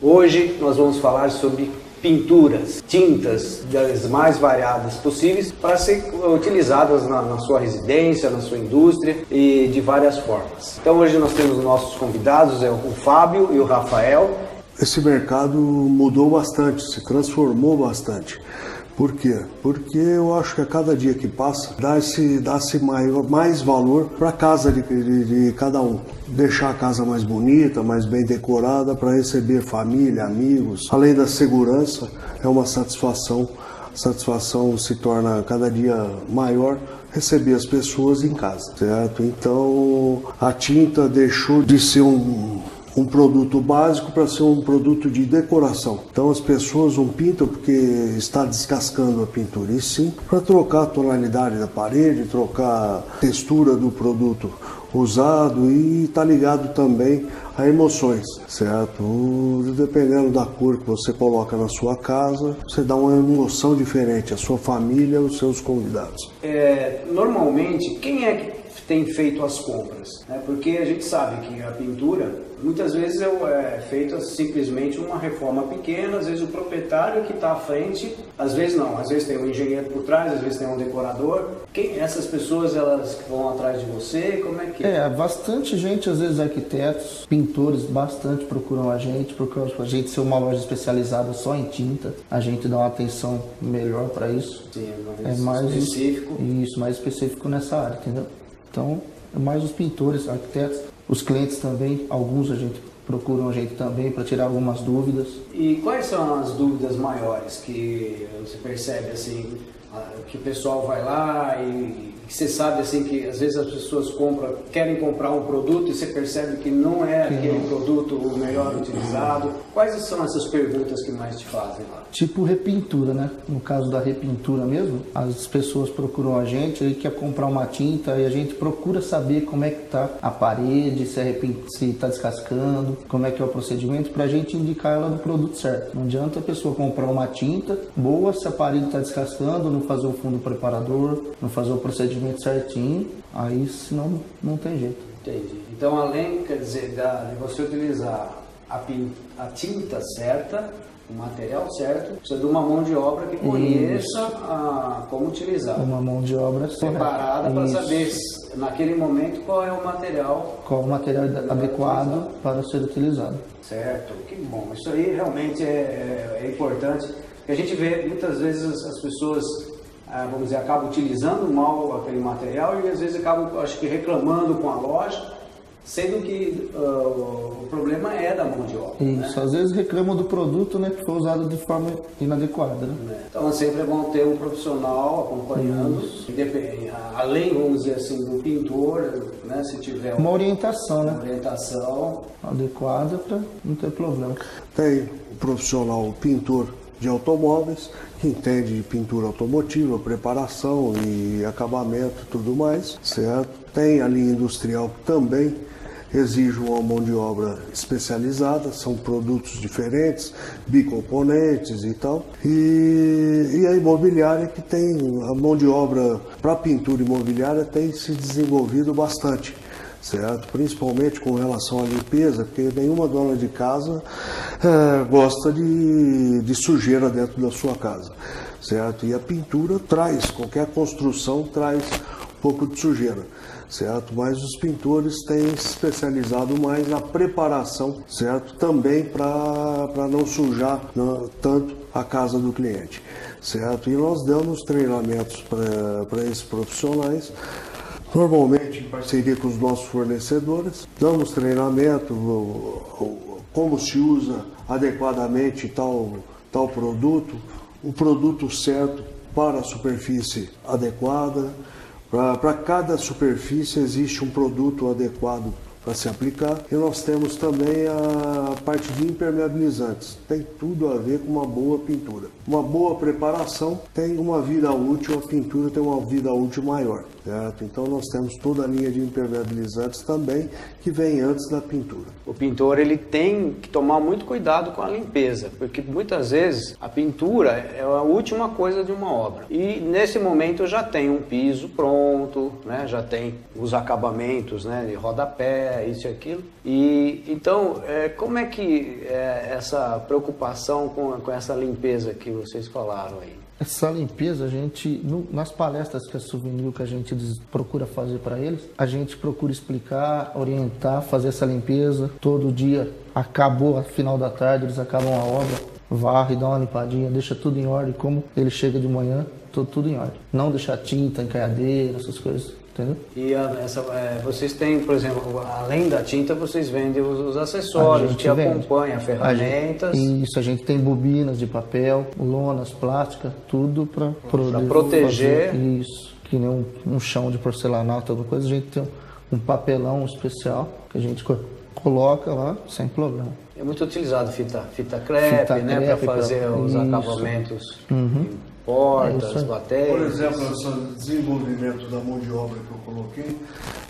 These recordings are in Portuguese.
Hoje nós vamos falar sobre pinturas, tintas das mais variadas possíveis para ser utilizadas na, na, sua residência, na sua indústria e de várias formas. Então hoje nós temos nossos convidados, é o Fábio e o Rafael. Esse mercado mudou bastante, se transformou bastante. Por quê? Porque eu acho que a cada dia que passa dá-se dá mais, mais valor para a casa de, de, de, cada um. Deixar a casa mais bonita, mais bem decorada para receber família, amigos. Além da segurança, é uma satisfação. A satisfação se torna cada dia maior receber as pessoas em casa, certo? Então a tinta deixou de ser um um produto básico para ser um produto de decoração. Então as pessoas não pintam porque está descascando a pintura, e sim para trocar a tonalidade da parede, trocar a textura do produto usado e está ligado também a emoções, certo? Dependendo da cor que você coloca na sua casa, você dá uma emoção diferente à sua família, aos seus convidados. É, normalmente, quem é que tem feito as compras? Né? Porque a gente sabe que a pintura Muitas vezes é feita simplesmente uma reforma pequena, às vezes o proprietário que está à frente, às vezes não, às vezes tem um engenheiro por trás, às vezes tem um decorador. Quem essas pessoas elas vão atrás de você? Como é que é? É, bastante gente, às vezes arquitetos, pintores, bastante procuram a gente, procuram a gente ser uma loja especializada só em tinta. A gente dá uma atenção melhor para isso. Sim, é mais específico. Isso, mais específico nessa área, entendeu? Então, mais os pintores, arquitetos os clientes também, alguns a gente procuram a gente também para tirar algumas dúvidas. E quais são as dúvidas maiores que você percebe assim, que o pessoal vai lá e que você sabe assim que às vezes as pessoas compram, querem comprar um produto e você percebe que não é aquele produto o melhor utilizado. Quais são essas perguntas que mais te fazem lá? Tipo repintura, né? No caso da repintura mesmo, as pessoas procuram a gente, ele quer comprar uma tinta e a gente procura saber como é que tá a parede, se é está descascando, como é que é o procedimento para a gente indicar ela no produto certo. Não adianta a pessoa comprar uma tinta boa se a parede está descascando, não fazer o fundo preparador, não fazer o procedimento certinho, aí senão não tem jeito. Entendi. Então além, quer dizer, de você utilizar a, a tinta certa, o material certo, precisa de uma mão de obra que conheça a, como utilizar. Uma mão de obra separada para saber naquele momento qual é o material. Qual o material adequado para ser utilizado. Certo, que bom. Isso aí realmente é, é, importante. A gente vê muitas vezes as pessoas vamos dizer, acabam utilizando mal aquele material e às vezes acabam, acho que, reclamando com a loja sendo que uh, o problema é da mão de obra. Isso, né? às vezes reclamam do produto né, que foi usado de forma inadequada. Né? É. Então sempre é bom ter um profissional acompanhando, além, vamos dizer assim, do pintor, né, se tiver uma orientação, uma né? orientação adequada para não ter problema. Tem o profissional o pintor de automóveis, que entende de pintura automotiva, preparação e acabamento tudo mais, certo? Tem a linha industrial que também exige uma mão de obra especializada, são produtos diferentes, bicomponentes e tal. E, e a imobiliária que tem a mão de obra para pintura imobiliária tem se desenvolvido bastante certo? Principalmente com relação à limpeza, porque nenhuma dona de casa é, gosta de, de sujeira dentro da sua casa, certo? E a pintura traz, qualquer construção traz um pouco de sujeira certo? Mas os pintores têm se especializado mais na preparação, certo? Também para não sujar não, tanto a casa do cliente, certo? E nós damos treinamentos para esses profissionais Normalmente em parceria com os nossos fornecedores, damos treinamento, como se usa adequadamente tal, tal produto, o produto certo para a superfície adequada. Para cada superfície existe um produto adequado para se aplicar. E nós temos também a parte de impermeabilizantes. Tem tudo a ver com uma boa pintura. Uma boa preparação tem uma vida útil, a pintura tem uma vida útil maior. Certo? Então nós temos toda a linha de impermeabilizantes também que vem antes da pintura. O pintor ele tem que tomar muito cuidado com a limpeza, porque muitas vezes a pintura é a última coisa de uma obra. E nesse momento já tem um piso pronto, né? já tem os acabamentos né? de rodapé, isso e aquilo. E então, é, como é que é essa preocupação com, com essa limpeza que vocês falaram aí? Essa limpeza, a gente, no, nas palestras que a Souvenir que a gente procura fazer para eles, a gente procura explicar, orientar, fazer essa limpeza. Todo dia, acabou, a final da tarde, eles acabam a obra, varre, dá uma limpadinha, deixa tudo em ordem, como ele chega de manhã, tudo, tudo em ordem. Não deixar tinta, encaiadeira, essas coisas. Entendeu? E a, essa, é, vocês têm, por exemplo, além da tinta, vocês vendem os, os acessórios que vende. acompanham, ferramentas. A gente, isso, a gente tem bobinas de papel, lonas, plástica, tudo para proteger. Fazer isso, que nem um, um, chão de porcelanato, alguma coisa, a gente tem um, um papelão especial que a gente coloca lá sem problema. É muito utilizado fita, fita crepe, fita né, para fazer os isso. acabamentos. Uhum portas, é baterias. Por exemplo, esse desenvolvimento da mão de obra que eu coloquei,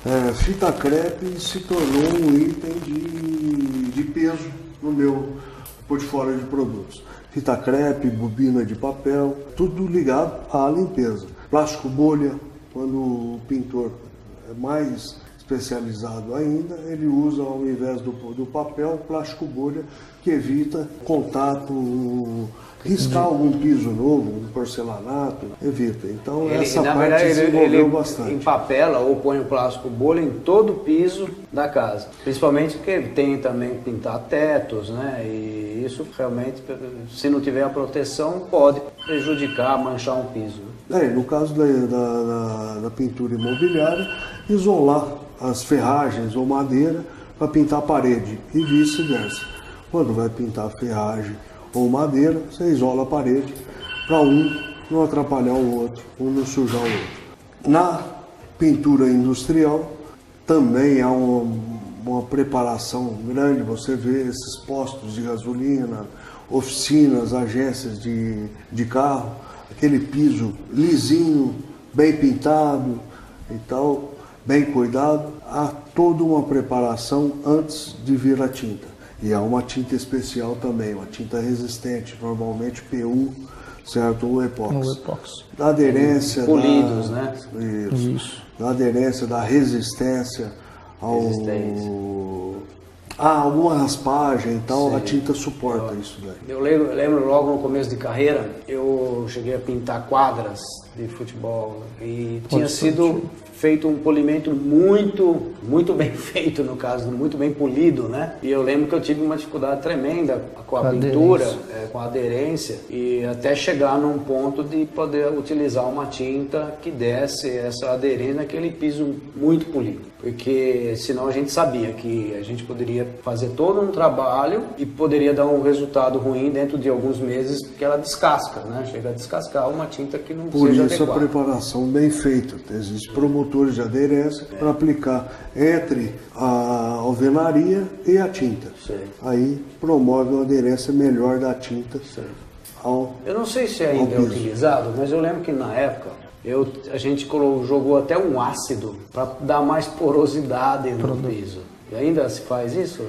é, fita crepe se tornou um item de, de peso no meu portfólio de produtos. Fita crepe, bobina de papel, tudo ligado à limpeza. Plástico bolha, quando o pintor é mais especializado ainda, ele usa ao invés do, do papel, plástico bolha, que evita contato Riscar algum piso novo, um porcelanato, evita. Então ele, essa parte verdade, ele, ele bastante. empapela ou põe o plástico bolha em todo o piso da casa. Principalmente porque tem também que pintar tetos, né? E isso realmente, se não tiver a proteção, pode prejudicar, manchar um piso. É, no caso da, da, da, da pintura imobiliária, isolar as ferragens ou madeira para pintar a parede e vice-versa. Quando vai pintar a ferragem ou madeira, você isola a parede para um não atrapalhar o outro, um não sujar o outro. Na pintura industrial também há uma, uma preparação grande, você vê esses postos de gasolina, oficinas, agências de, de carro, aquele piso lisinho, bem pintado e tal, bem cuidado. Há toda uma preparação antes de vir a tinta. E há uma tinta especial também, uma tinta resistente, normalmente PU, certo? Ou epóxi. epóxi. Da aderência. Polidos, da, né? Isso, isso. Da aderência, da resistência ao. Resistência. Ah, alguma raspagem e tal, Sim. a tinta suporta eu, isso daí. Eu lembro, lembro logo no começo de carreira, eu cheguei a pintar quadras de futebol e Pode tinha sido feito um polimento muito, muito bem feito no caso, muito bem polido, né? E eu lembro que eu tive uma dificuldade tremenda com a, pintura, é, com a aderência e até chegar num ponto de poder utilizar uma tinta que desse essa aderência naquele piso muito polido, porque senão a gente sabia que a gente poderia fazer todo um trabalho e poderia dar um resultado ruim dentro de alguns meses, porque ela descasca, né? Chega a descascar uma tinta que não Por seja isso adequada. a preparação bem feita, existe promotor condutores de aderência é. para aplicar entre a alvenaria e a tinta. Aí promove uma aderência melhor da tinta ao Eu não sei se ainda é utilizado, mas eu lembro que na época eu, a gente jogou até um ácido para dar mais porosidade no piso. E ainda se faz isso?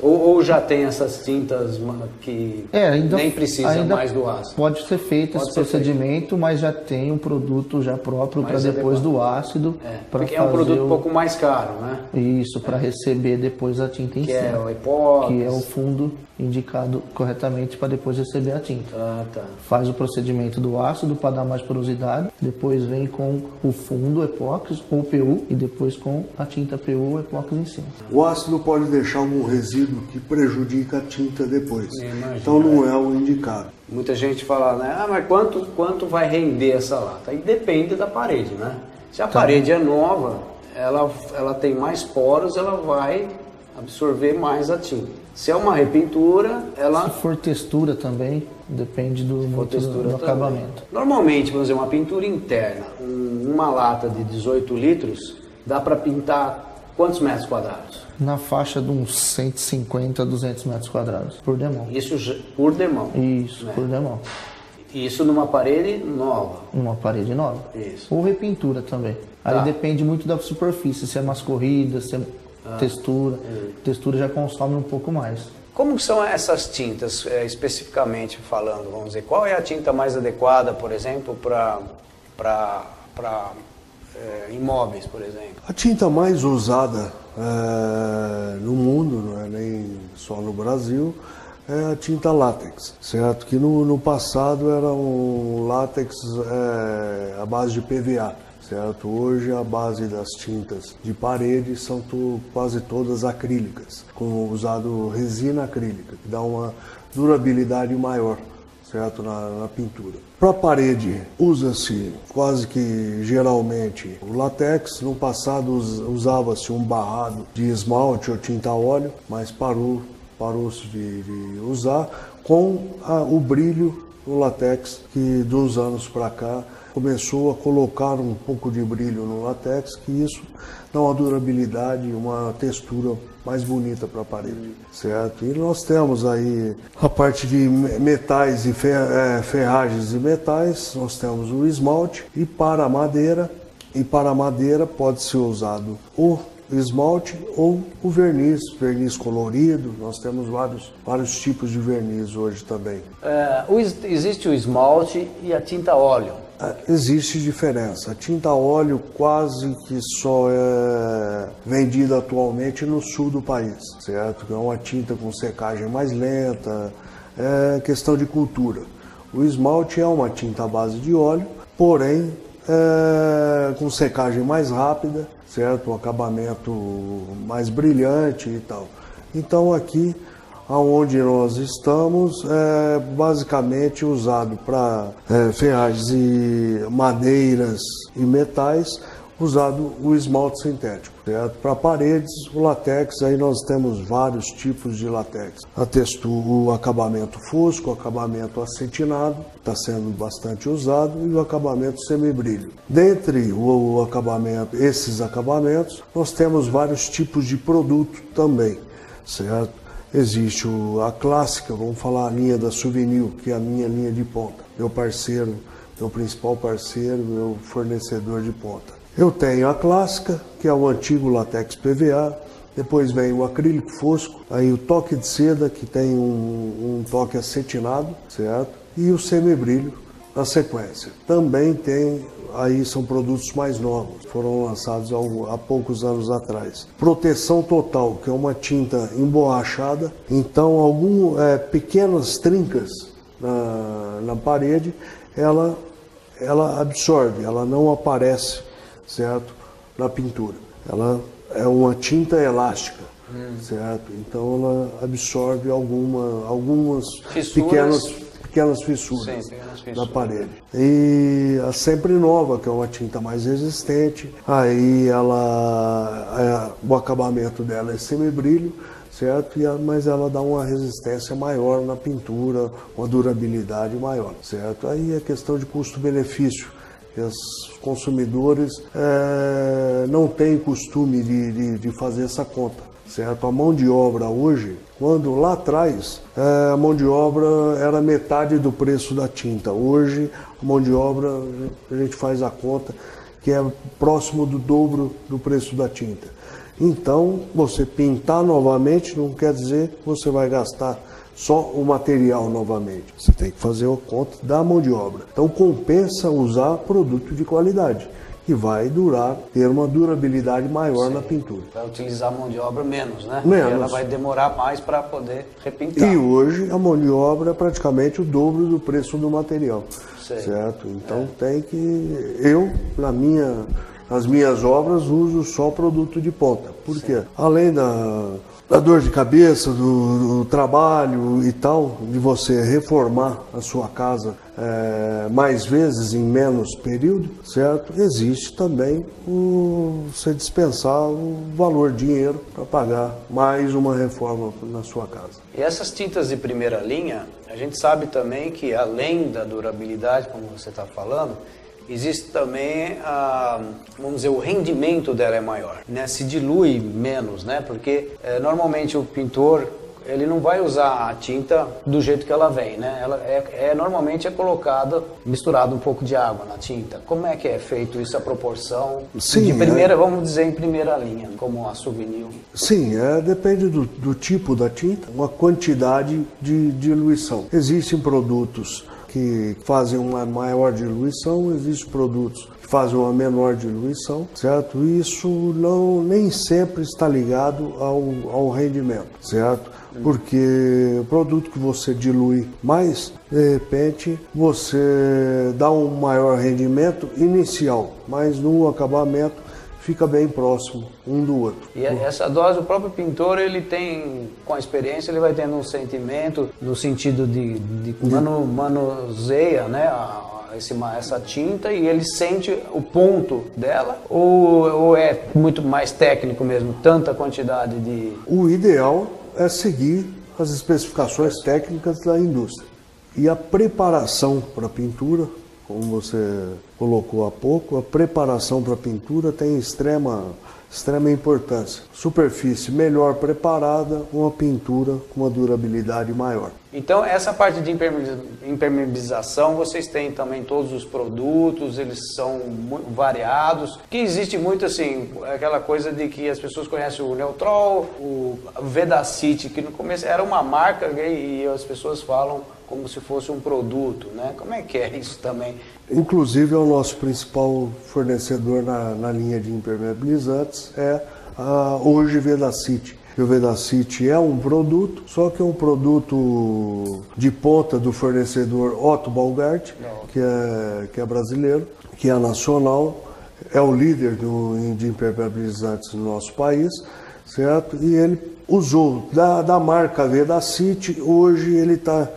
Ou, ou, já tem essas tintas que é, ainda, nem precisa ainda mais do ácido? Pode ser feito pode esse ser procedimento, feito. mas já tem um produto já próprio para depois do ácido. É, porque é um produto o... um pouco mais caro, né? Isso, para é. receber depois a tinta em que cima. É o epóxi. Que é o fundo indicado corretamente para depois receber a tinta. Ah, tá. Faz o procedimento do ácido para dar mais porosidade, depois vem com o fundo epóxi ou PU e depois com a tinta PU ou epóxi em cima. O ácido pode deixar algum resíduo que prejudica a tinta depois. Então não é o indicado. Muita gente fala, né? Ah, mas quanto, quanto vai render essa lata? Aí depende da parede, né? Se a tá. parede é nova, ela, ela tem mais poros, ela vai absorver mais a tinta. Se é uma repintura, ela. Se for textura também, depende do, do, do acabamento. Normalmente, vamos dizer, uma pintura interna, um, uma lata de 18 litros, dá para pintar quantos metros quadrados? Na faixa de uns 150 a 200 metros quadrados por demão. Isso por demão? Isso, né? por demão. Isso numa parede nova? Uma parede nova. Isso. Ou repintura também. Tá. Aí depende muito da superfície, se é mais corrida, se é ah, textura. É. Textura já consome um pouco mais. Como são essas tintas, é, especificamente falando, vamos dizer? Qual é a tinta mais adequada, por exemplo, para é, imóveis, por exemplo? A tinta mais usada é, no mundo, não é nem só no Brasil, é a tinta látex, certo? Que no, no passado era um látex é, à base de PVA, certo? Hoje a base das tintas de parede são tu, quase todas acrílicas, com usado resina acrílica, que dá uma durabilidade maior certo? Na, na pintura. Para parede, usa-se quase que geralmente o látex. No passado usava-se um barrado de esmalte ou tinta óleo, mas parou parou-se de, de, usar com a, o brilho do látex que dos anos para cá começou a colocar um pouco de brilho no látex, que isso dá uma durabilidade, uma textura mais bonita para a parede, certo? E nós temos aí a parte de metais e é, ferragens e metais, nós temos o esmalte e para a madeira, e para a madeira pode ser usado o esmalte ou o verniz, verniz colorido. Nós temos vários, vários tipos de verniz hoje também. É, existe o esmalte e a tinta óleo. É, existe diferença. A tinta óleo quase que só é vendida atualmente no sul do país, certo? É uma tinta com secagem mais lenta, é questão de cultura. O esmalte é uma tinta à base de óleo, porém é, com secagem mais rápida, certo? Um acabamento mais brilhante e tal. Então aqui aonde nós estamos é basicamente usado para é, ferragens e madeiras e metais, usado o esmalte sintético. Para paredes, o latex, aí nós temos vários tipos de latex. A textura, o acabamento fosco, o acabamento acetinado, está sendo bastante usado, e o acabamento semibrilho. Dentre o, acabamento, esses acabamentos, nós temos vários tipos de produto também, certo? Existe a clássica, vamos falar a linha da Souvenir, que é a minha linha de ponta. Meu parceiro, meu principal parceiro, meu fornecedor de ponta. Eu tenho a clássica, que é o antigo latex PVA, depois vem o acrílico fosco, aí o toque de seda, que tem um, um toque acetinado, certo? E o semibrilho na sequência. Também tem aí são produtos mais novos, foram lançados há, poucos anos atrás. Proteção total, que é uma tinta emborrachada, então algumas é, pequenas trincas na, na parede, ela, ela absorve, ela não aparece, certo, na pintura. Ela é uma tinta elástica. Hum. Certo? Então ela absorve alguma, algumas Fissuras. pequenas pequenas fissuras, Sim, pequenas fissuras. na parede. E a sempre nova, que é uma tinta mais resistente, aí ela, é, o acabamento dela é semibrilho, certo? E a, mas ela dá uma resistência maior na pintura, uma durabilidade maior, certo? Aí é questão de custo-benefício. Os consumidores é, não têm costume de, de, de fazer essa conta certo? A mão de obra hoje, quando lá atrás é, a mão de obra era metade do preço da tinta, hoje a mão de obra a gente faz a conta que é próximo do dobro do preço da tinta. Então, você pintar novamente não quer dizer que você vai gastar só o material novamente. Você tem que fazer a conta da mão de obra. Então, compensa usar produto de qualidade que vai durar, ter uma durabilidade maior Sim. na pintura. Vai utilizar a mão de obra menos, né? Menos. E ela vai demorar mais para poder repintar. E hoje a mão de obra é praticamente o dobro do preço do material. Sei. Certo? Então é. tem que. Eu, na minha, nas minhas obras, uso só produto de ponta. Por quê? Além da da dor de cabeça, do, do, trabalho e tal, de você reformar a sua casa é, mais vezes em menos período, certo? Existe também o, você dispensar o valor dinheiro para pagar mais uma reforma na sua casa. E essas tintas de primeira linha, a gente sabe também que além da durabilidade, como você está falando, existe também, a, vamos dizer, o rendimento dela é maior, né? Se dilui menos, né? Porque é, normalmente o pintor ele não vai usar a tinta do jeito que ela vem, né? Ela é, é normalmente é colocada misturado um pouco de água na tinta. Como é que é feito isso a proporção Sim, de primeira, é... vamos dizer em primeira linha, como a souvenir? Sim, é, depende do, do tipo da tinta, uma quantidade de diluição. Existem produtos que fazem uma maior diluição, existem produtos que fazem uma menor diluição, certo? Isso não nem sempre está ligado ao, ao rendimento, certo? Porque o produto que você dilui mais, de repente você dá um maior rendimento inicial, mas no acabamento fica bem próximo um do outro. E essa dose, o próprio pintor, ele tem, com a experiência, ele vai tendo um sentimento no sentido de, de manu, manuseia, né? A, esse, essa tinta e ele sente o ponto dela ou, ou é muito mais técnico mesmo, tanta quantidade de... O ideal é seguir as especificações técnicas da indústria. E a preparação para a pintura, como você colocou há pouco, a preparação para a pintura tem extrema, extrema importância. Superfície melhor preparada, uma pintura com uma durabilidade maior. Então, essa parte de impermeabilização, vocês têm também todos os produtos, eles são variados. Que existe muito assim, aquela coisa de que as pessoas conhecem o Neutrol, o Vedacity, que no começo era uma marca e as pessoas falam como se fosse um produto, né? Como é que é isso também? Inclusive, é o nosso principal fornecedor na, na linha de impermeabilizantes é a, hoje Vedacity o Vedacity é um produto, só que é um produto de ponta do fornecedor Otto Balgart, que é, que é brasileiro, que é nacional, é o líder do, de impermeabilizantes no nosso país, certo? E ele usou da, da marca Vedacity, hoje ele está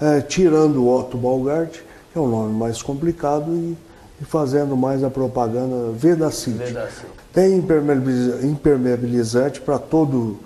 é, tirando o Otto Balgart, que é o nome mais complicado, e, e fazendo mais a propaganda. Vedacity. Tem impermeabilizante para todo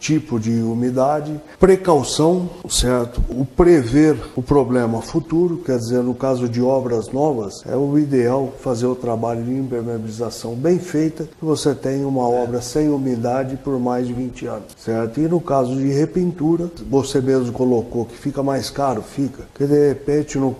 tipo de umidade, precaução, certo? O prever o problema futuro, quer dizer, no caso de obras novas, é o ideal fazer o trabalho de impermeabilização bem feita, que você tenha uma obra sem umidade por mais de 20 anos, certo? E no caso de repintura, você mesmo colocou que fica mais caro, fica, que de repente, no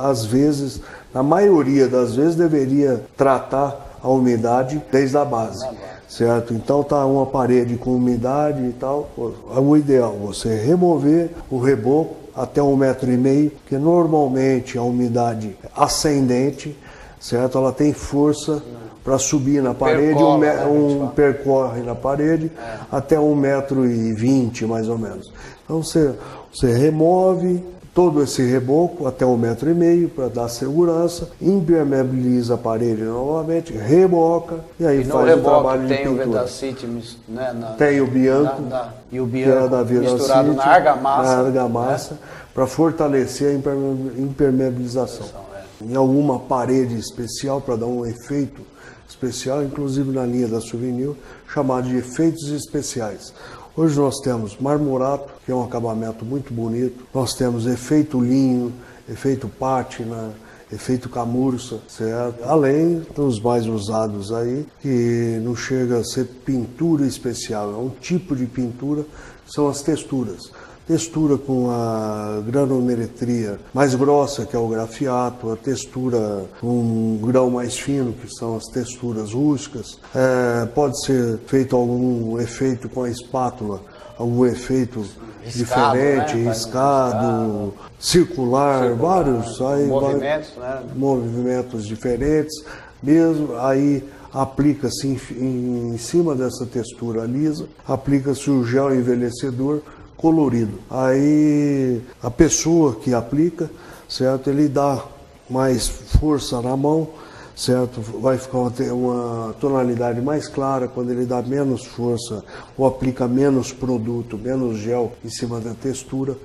às vezes, na maioria das vezes, deveria tratar a umidade desde a base certo? Então tá uma parede com umidade e tal, é o ideal você remover o reboco até um metro e meio, que normalmente a umidade ascendente, certo? Ela tem força para subir na parede, percorre, um, né, um percorre na parede é. até um metro e vinte mais ou menos. Então você, você remove, todo esse reboco até um metro e meio para dar segurança, impermeabiliza a parede novamente, reboca e aí e faz o trabalho de tem pintura. O Vedacity, né, na, tem o Bianco, na, na, e o Bianco da misturado na argamassa, na argamassa né? para fortalecer a impermeabilização. É. Em alguma parede especial para dar um efeito especial, inclusive na linha da Souvenir, chamado de efeitos especiais. Hoje nós temos marmorato, que é um acabamento muito bonito. Nós temos efeito linho, efeito pátina, efeito camurça, certo? Além dos mais usados aí, que não chega a ser pintura especial, é um tipo de pintura, são as texturas textura com a granulometria mais grossa, que é o grafiato, a textura com um grão mais fino, que são as texturas rústicas. É, pode ser feito algum efeito com a espátula, algum efeito riscado, diferente, né? riscado, circular, circular, vários, aí, movimentos, né? movimentos diferentes, mesmo aí aplica-se em, em, cima dessa textura lisa, aplica-se o gel envelhecedor colorido. Aí a pessoa que aplica, certo, ele dá mais força na mão, certo? Vai ficar uma, uma, tonalidade mais clara quando ele dá menos força ou aplica menos produto, menos gel em cima da textura,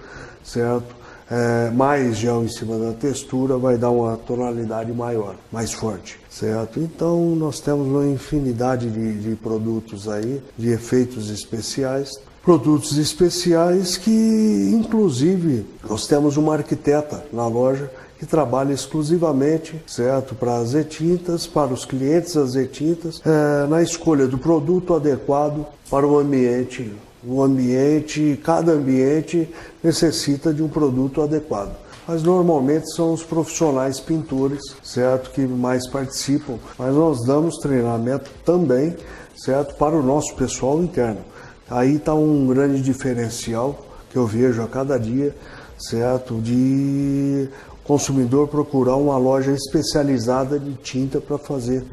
certo? É, mais gel em cima da textura vai dar uma tonalidade maior, mais forte, certo? Então nós temos uma infinidade de, de produtos aí, de efeitos especiais, produtos especiais que, inclusive, nós temos uma arquiteta na loja que trabalha exclusivamente, certo, para as etintas, para os clientes as etintas, é, na escolha do produto adequado para o ambiente. O ambiente, cada ambiente necessita de um produto adequado. Mas normalmente são os profissionais pintores, certo, que mais participam. Mas nós damos treinamento também, certo, para o nosso pessoal interno. Aí está um grande diferencial que eu vejo a cada dia, certo? De consumidor procurar uma loja especializada de tinta para fazer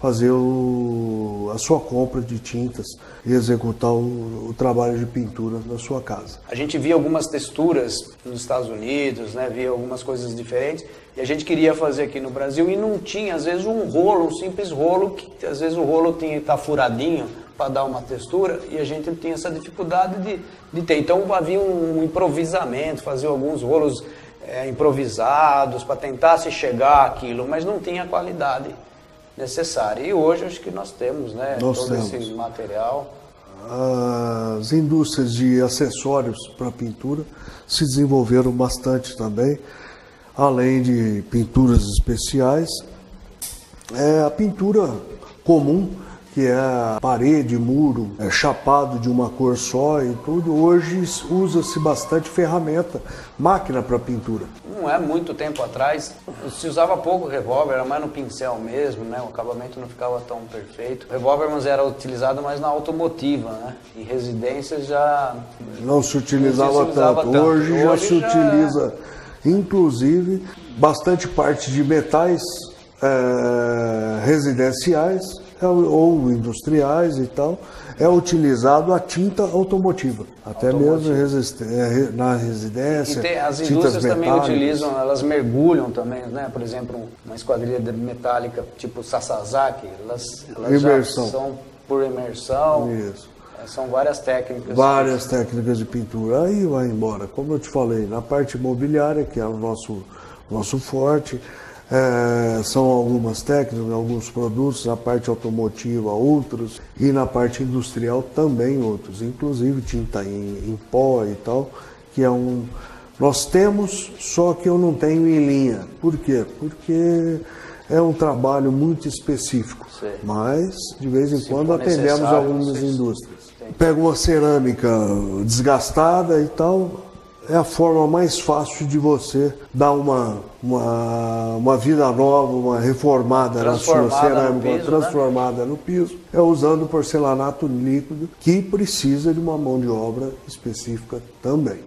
fazer o, a sua compra de tintas e executar o, o, trabalho de pintura na sua casa. A gente via algumas texturas nos Estados Unidos, né? via algumas coisas diferentes e a gente queria fazer aqui no Brasil e não tinha, às vezes, um rolo, um simples rolo, que às vezes o rolo estar furadinho para dar uma textura e a gente tinha essa dificuldade de, de ter. Então havia um improvisamento, fazia alguns rolos é, improvisados para tentar se chegar àquilo, mas não tinha qualidade necessária. E hoje acho que nós temos, né, nós todo temos. esse material. As indústrias de acessórios para pintura se desenvolveram bastante também, além de pinturas especiais. É, a pintura comum que é a parede, muro, é chapado de uma cor só e tudo. Hoje usa-se bastante ferramenta, máquina para pintura. Não é muito tempo atrás, se usava pouco revólver, era mais no pincel mesmo, né? O acabamento não ficava tão perfeito. O revólver mas era utilizado mais na automotiva, né? Em residências já não se utilizava, não se utilizava tanto. tanto. Hoje, Hoje, já se já... utiliza, inclusive, bastante parte de metais é, residenciais ou industriais e tal, é utilizado a tinta automotiva, até automotiva. mesmo é, na residência. E tem, as indústrias também utilizam, elas mergulham também, né? Por exemplo, uma esquadrilha metálica tipo Sasazaki, elas, elas imersão. são por imersão. Isso. É, são várias técnicas. Várias técnicas de pintura. Aí vai embora. Como eu te falei, na parte imobiliária, que é o nosso, nosso forte, é, são algumas técnicas, alguns produtos, na parte automotiva outros e na parte industrial também outros, inclusive tinta em, em pó e tal, que é um. Nós temos, só que eu não tenho em linha. Por quê? Porque é um trabalho muito específico, Sim. mas de vez em Se quando atendemos algumas indústrias. Pega uma cerâmica desgastada e tal, é a forma mais fácil de você dar uma, uma, uma vida nova, uma reformada na sua cerâmica, piso, né? transformada né? no piso, é usando porcelanato líquido que precisa de uma mão de obra específica também.